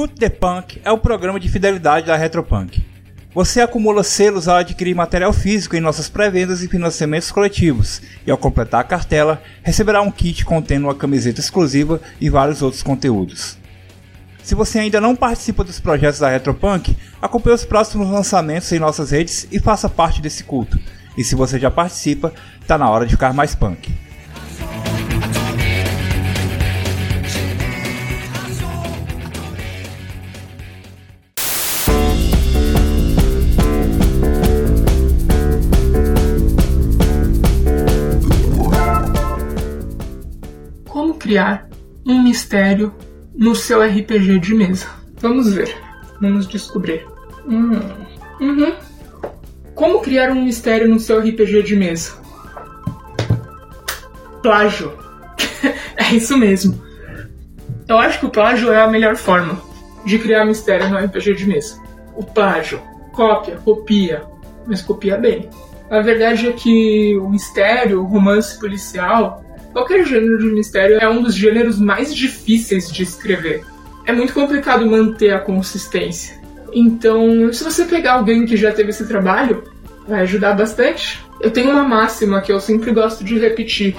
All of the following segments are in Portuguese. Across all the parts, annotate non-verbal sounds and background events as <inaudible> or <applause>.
Escute The Punk é o programa de fidelidade da Retropunk. Você acumula selos ao adquirir material físico em nossas pré-vendas e financiamentos coletivos, e ao completar a cartela, receberá um kit contendo uma camiseta exclusiva e vários outros conteúdos. Se você ainda não participa dos projetos da Retropunk, acompanhe os próximos lançamentos em nossas redes e faça parte desse culto. E se você já participa, tá na hora de ficar mais punk. Criar um mistério no seu RPG de mesa? Vamos ver. Vamos descobrir. Hum. Uhum. Como criar um mistério no seu RPG de mesa? Plágio. <laughs> é isso mesmo. Eu acho que o plágio é a melhor forma de criar mistério no RPG de mesa. O plágio. Cópia, copia, mas copia bem. A verdade é que o mistério, o romance policial, qualquer gênero de mistério é um dos gêneros mais difíceis de escrever. É muito complicado manter a consistência. Então, se você pegar alguém que já teve esse trabalho, vai ajudar bastante. Eu tenho uma máxima que eu sempre gosto de repetir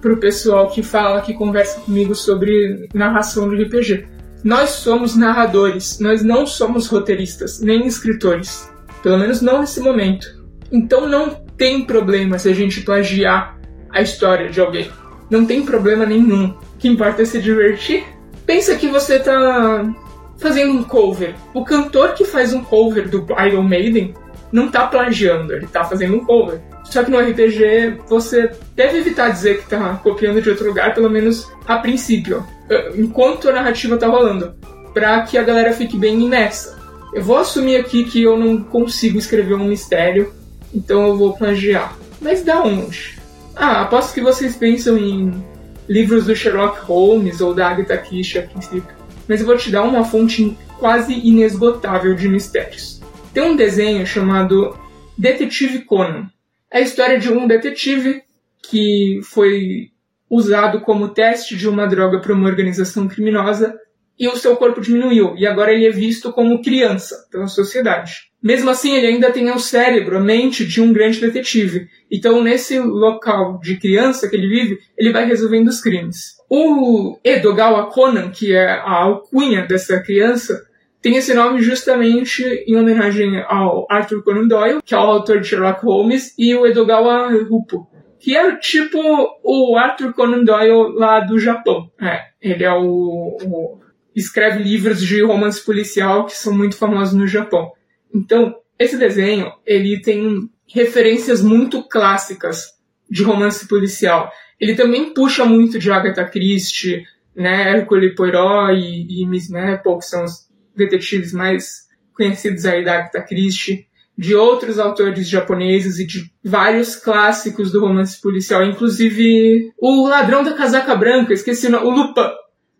pro pessoal que fala, que conversa comigo sobre narração de RPG. Nós somos narradores, nós não somos roteiristas, nem escritores. Pelo menos não nesse momento. Então não tem problema se a gente plagiar a história de alguém. Não tem problema nenhum. O que importa é se divertir. Pensa que você tá fazendo um cover. O cantor que faz um cover do Iron Maiden não tá plagiando, ele tá fazendo um cover. Só que no RPG você deve evitar dizer que tá copiando de outro lugar, pelo menos a princípio, eh, enquanto a narrativa tá rolando, para que a galera fique bem imersa. Eu vou assumir aqui que eu não consigo escrever um mistério, então eu vou plagiar. Mas da onde? Ah, aposto que vocês pensam em livros do Sherlock Holmes ou da Agatha Christie a princípio. Mas eu vou te dar uma fonte quase inesgotável de mistérios. Tem um desenho chamado Detetive Conan. É a história de um detetive que foi usado como teste de uma droga para uma organização criminosa e o seu corpo diminuiu e agora ele é visto como criança pela sociedade. Mesmo assim, ele ainda tem o cérebro, a mente de um grande detetive. Então, nesse local de criança que ele vive, ele vai resolvendo os crimes. O Edogawa Conan, que é a alcunha dessa criança, tem esse nome justamente em homenagem ao Arthur Conan Doyle, que é o autor de Sherlock Holmes, e o Edogawa Rupo, que é tipo o Arthur Conan Doyle lá do Japão. É, ele é o, o escreve livros de romance policial que são muito famosos no Japão. Então, esse desenho, ele tem referências muito clássicas de romance policial. Ele também puxa muito de Agatha Christie, né, Hercule Poirot e, e Miss Maple, que são os detetives mais conhecidos aí da Agatha Christie, de outros autores japoneses e de vários clássicos do romance policial, inclusive o Ladrão da Casaca Branca, esqueci o nome, o Lupin.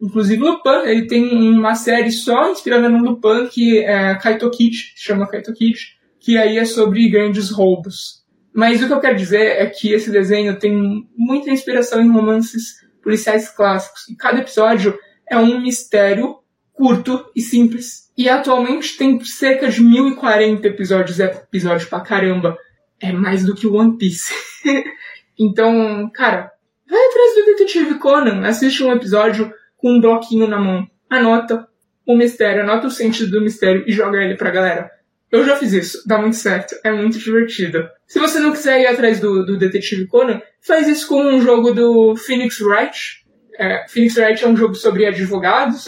Inclusive Lupin, ele tem uma série só inspirada no Lupin que é Kaito Kid, chama Kaito Kid, que aí é sobre grandes roubos. Mas o que eu quero dizer é que esse desenho tem muita inspiração em romances policiais clássicos. E cada episódio é um mistério curto e simples. E atualmente tem cerca de 1040 episódios, é episódio pra caramba. É mais do que One Piece. <laughs> então, cara, vai atrás do Detetive Conan, assiste um episódio com um bloquinho na mão. Anota o mistério, anota o sentido do mistério e joga ele pra galera. Eu já fiz isso, dá muito certo, é muito divertido. Se você não quiser ir atrás do, do Detetive Conan, faz isso com um jogo do Phoenix Wright. É, Phoenix Wright é um jogo sobre advogados,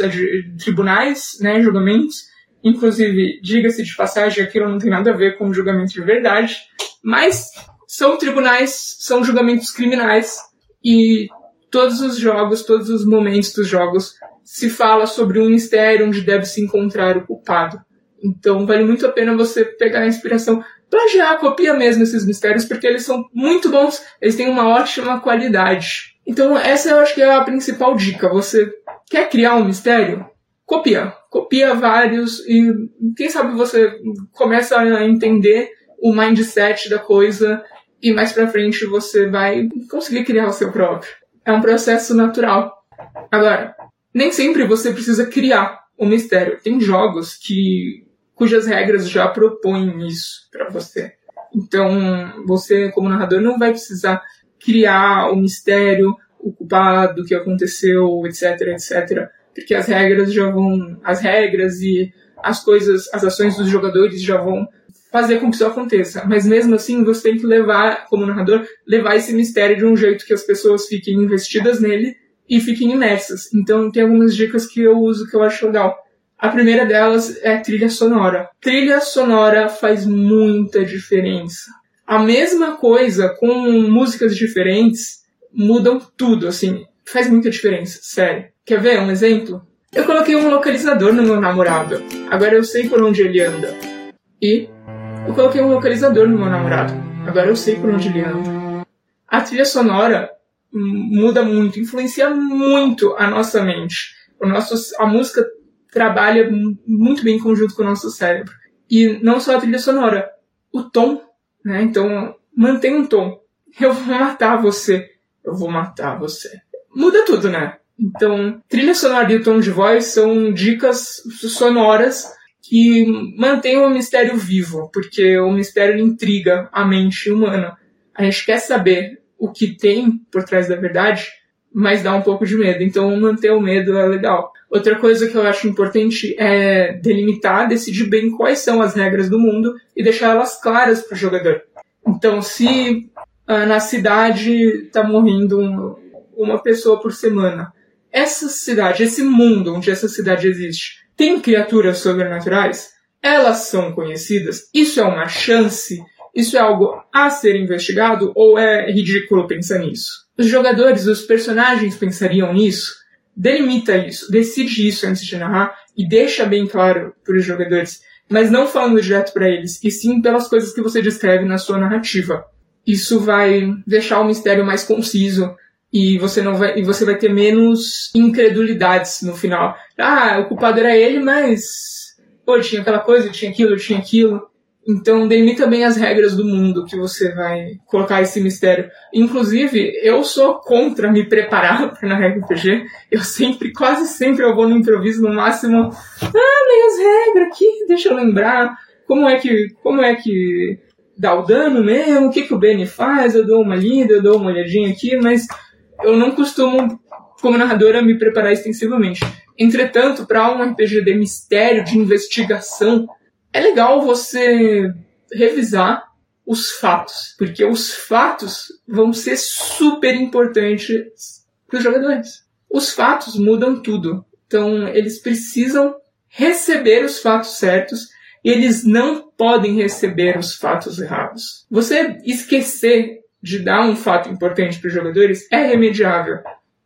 tribunais, né, julgamentos. Inclusive, diga-se de passagem, aquilo não tem nada a ver com julgamento de verdade. Mas são tribunais, são julgamentos criminais. E todos os jogos, todos os momentos dos jogos, se fala sobre um mistério onde deve se encontrar o culpado. Então vale muito a pena você pegar a inspiração, plagiar, copia mesmo esses mistérios, porque eles são muito bons, eles têm uma ótima qualidade. Então essa eu acho que é a principal dica. Você quer criar um mistério? Copia. Copia vários e quem sabe você começa a entender o mindset da coisa e mais pra frente você vai conseguir criar o seu próprio. É um processo natural. Agora, nem sempre você precisa criar o mistério. Tem jogos que cujas regras já propõem isso para você. Então, você como narrador não vai precisar criar o mistério, o culpado, o que aconteceu, etc, etc, porque as regras já vão, as regras e as coisas, as ações dos jogadores já vão fazer com que isso aconteça. Mas mesmo assim, você tem que levar, como narrador, levar esse mistério de um jeito que as pessoas fiquem investidas nele e fiquem imersas. Então, tem algumas dicas que eu uso que eu acho legal. A primeira delas é trilha sonora. Trilha sonora faz muita diferença. A mesma coisa com músicas diferentes mudam tudo, assim, faz muita diferença, sério. Quer ver um exemplo? Eu coloquei um localizador no meu namorado. Agora eu sei por onde ele anda. E eu coloquei um localizador no meu namorado. Agora eu sei por onde ele anda. A trilha sonora muda muito, influencia muito a nossa mente. O nosso, a música trabalha muito bem em conjunto com o nosso cérebro. E não só a trilha sonora, o tom, né? Então, mantém um tom. Eu vou matar você. Eu vou matar você. Muda tudo, né? Então, trilha sonora e o tom de voz são dicas sonoras que mantêm o mistério vivo, porque o mistério intriga a mente humana. A gente quer saber o que tem por trás da verdade, mas dá um pouco de medo. Então, manter o medo é legal. Outra coisa que eu acho importante é delimitar, decidir bem quais são as regras do mundo e deixar elas claras para o jogador. Então, se ah, na cidade está morrendo um, uma pessoa por semana, essa cidade, esse mundo onde essa cidade existe, tem criaturas sobrenaturais? Elas são conhecidas? Isso é uma chance? Isso é algo a ser investigado ou é ridículo pensar nisso? Os jogadores, os personagens pensariam nisso? Delimita isso, decide isso antes de narrar e deixa bem claro para os jogadores, mas não falando direto para eles, e sim pelas coisas que você descreve na sua narrativa. Isso vai deixar o mistério mais conciso e você não vai e você vai ter menos incredulidades no final. Ah, o culpado era ele, mas pô, tinha aquela coisa, tinha aquilo, tinha aquilo. Então delimita bem as regras do mundo que você vai colocar esse mistério. Inclusive, eu sou contra me preparar <laughs> para na RPG. Eu sempre, quase sempre eu vou no improviso no máximo. Ah, nem as regras aqui, deixa eu lembrar. Como é que, como é que dá o dano mesmo? O que que o Benny faz? Eu dou uma lida, eu dou uma olhadinha aqui, mas eu não costumo, como narradora, me preparar extensivamente. Entretanto, para um RPG de mistério, de investigação, é legal você revisar os fatos, porque os fatos vão ser super importantes para os jogadores. Os fatos mudam tudo. Então, eles precisam receber os fatos certos e eles não podem receber os fatos errados. Você esquecer de dar um fato importante para os jogadores é remediável.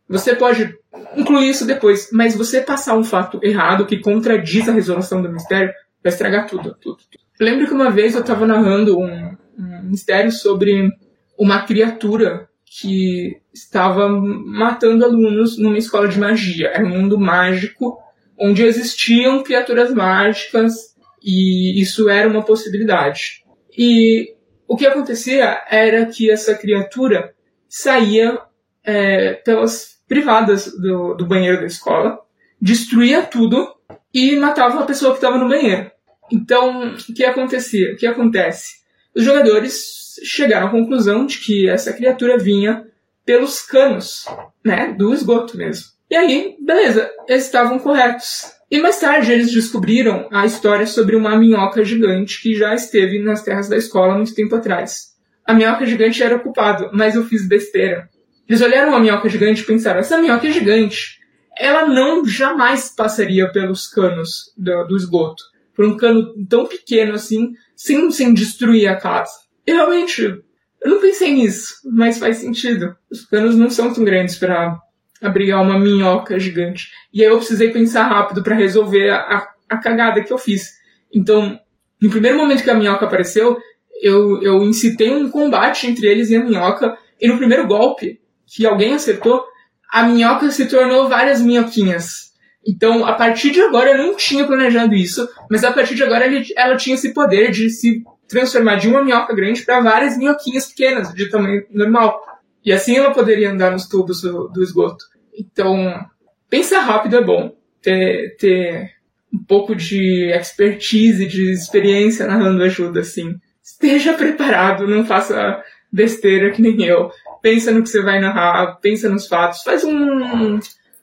Você pode incluir isso depois, mas você passar um fato errado que contradiz a resolução do mistério vai estragar tudo. tudo, tudo. Lembro que uma vez eu estava narrando um, um mistério sobre uma criatura que estava matando alunos numa escola de magia. Era um mundo mágico onde existiam criaturas mágicas e isso era uma possibilidade. E o que acontecia era que essa criatura saía é, pelas privadas do, do banheiro da escola, destruía tudo e matava a pessoa que estava no banheiro. Então, o que acontecia? O que acontece? Os jogadores chegaram à conclusão de que essa criatura vinha pelos canos, né, do esgoto mesmo. E aí, beleza, eles estavam corretos. E mais tarde eles descobriram a história sobre uma minhoca gigante que já esteve nas terras da escola muito tempo atrás. A minhoca gigante era culpado, mas eu fiz besteira. Eles olharam a minhoca gigante e pensaram: essa minhoca é gigante. Ela não jamais passaria pelos canos do, do esgoto. Por um cano tão pequeno assim, sem, sem destruir a casa. E realmente, eu não pensei nisso, mas faz sentido. Os canos não são tão grandes para abrigar uma minhoca gigante. E aí eu precisei pensar rápido para resolver a, a cagada que eu fiz. Então, no primeiro momento que a minhoca apareceu, eu, eu incitei um combate entre eles e a minhoca, e no primeiro golpe que alguém acertou, a minhoca se tornou várias minhoquinhas. Então, a partir de agora, eu não tinha planejado isso, mas a partir de agora ele, ela tinha esse poder de se transformar de uma minhoca grande para várias minhoquinhas pequenas, de tamanho normal. E assim ela poderia andar nos tubos do, do esgoto. Então, pensar rápido é bom. Ter, ter um pouco de expertise, de experiência narrando ajuda, assim. Esteja preparado, não faça besteira que nem eu. Pensa no que você vai narrar, pensa nos fatos, faz um,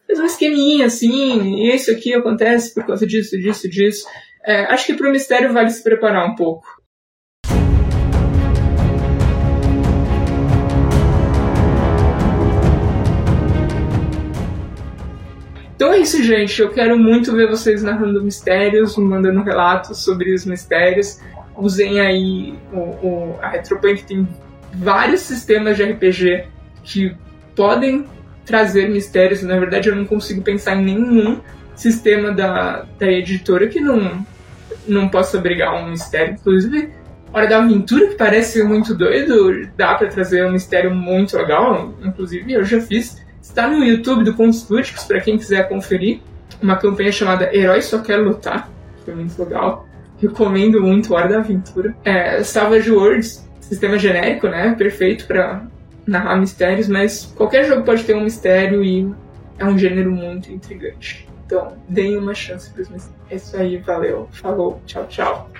faz um esqueminha assim, isso aqui acontece por causa disso, disso, disso. É, acho que para o mistério vale se preparar um pouco. Então é isso, gente. Eu quero muito ver vocês narrando mistérios, mandando relatos sobre os mistérios. Usem aí o, o, a Retropunk tem vários sistemas de RPG que podem trazer mistérios. Na verdade, eu não consigo pensar em nenhum sistema da, da editora que não, não possa abrigar um mistério. Inclusive, Hora da Aventura, que parece muito doido, dá para trazer um mistério muito legal. Inclusive, eu já fiz Está no YouTube do Contos Lúdicos, para quem quiser conferir. Uma campanha chamada Herói Só Quer Lutar. Foi muito legal. Recomendo muito Hora da Aventura. É, Savage Worlds, sistema genérico, né? Perfeito para narrar mistérios, mas qualquer jogo pode ter um mistério e é um gênero muito intrigante. Então, deem uma chance para os mistérios. É isso aí, valeu. Falou, tchau, tchau.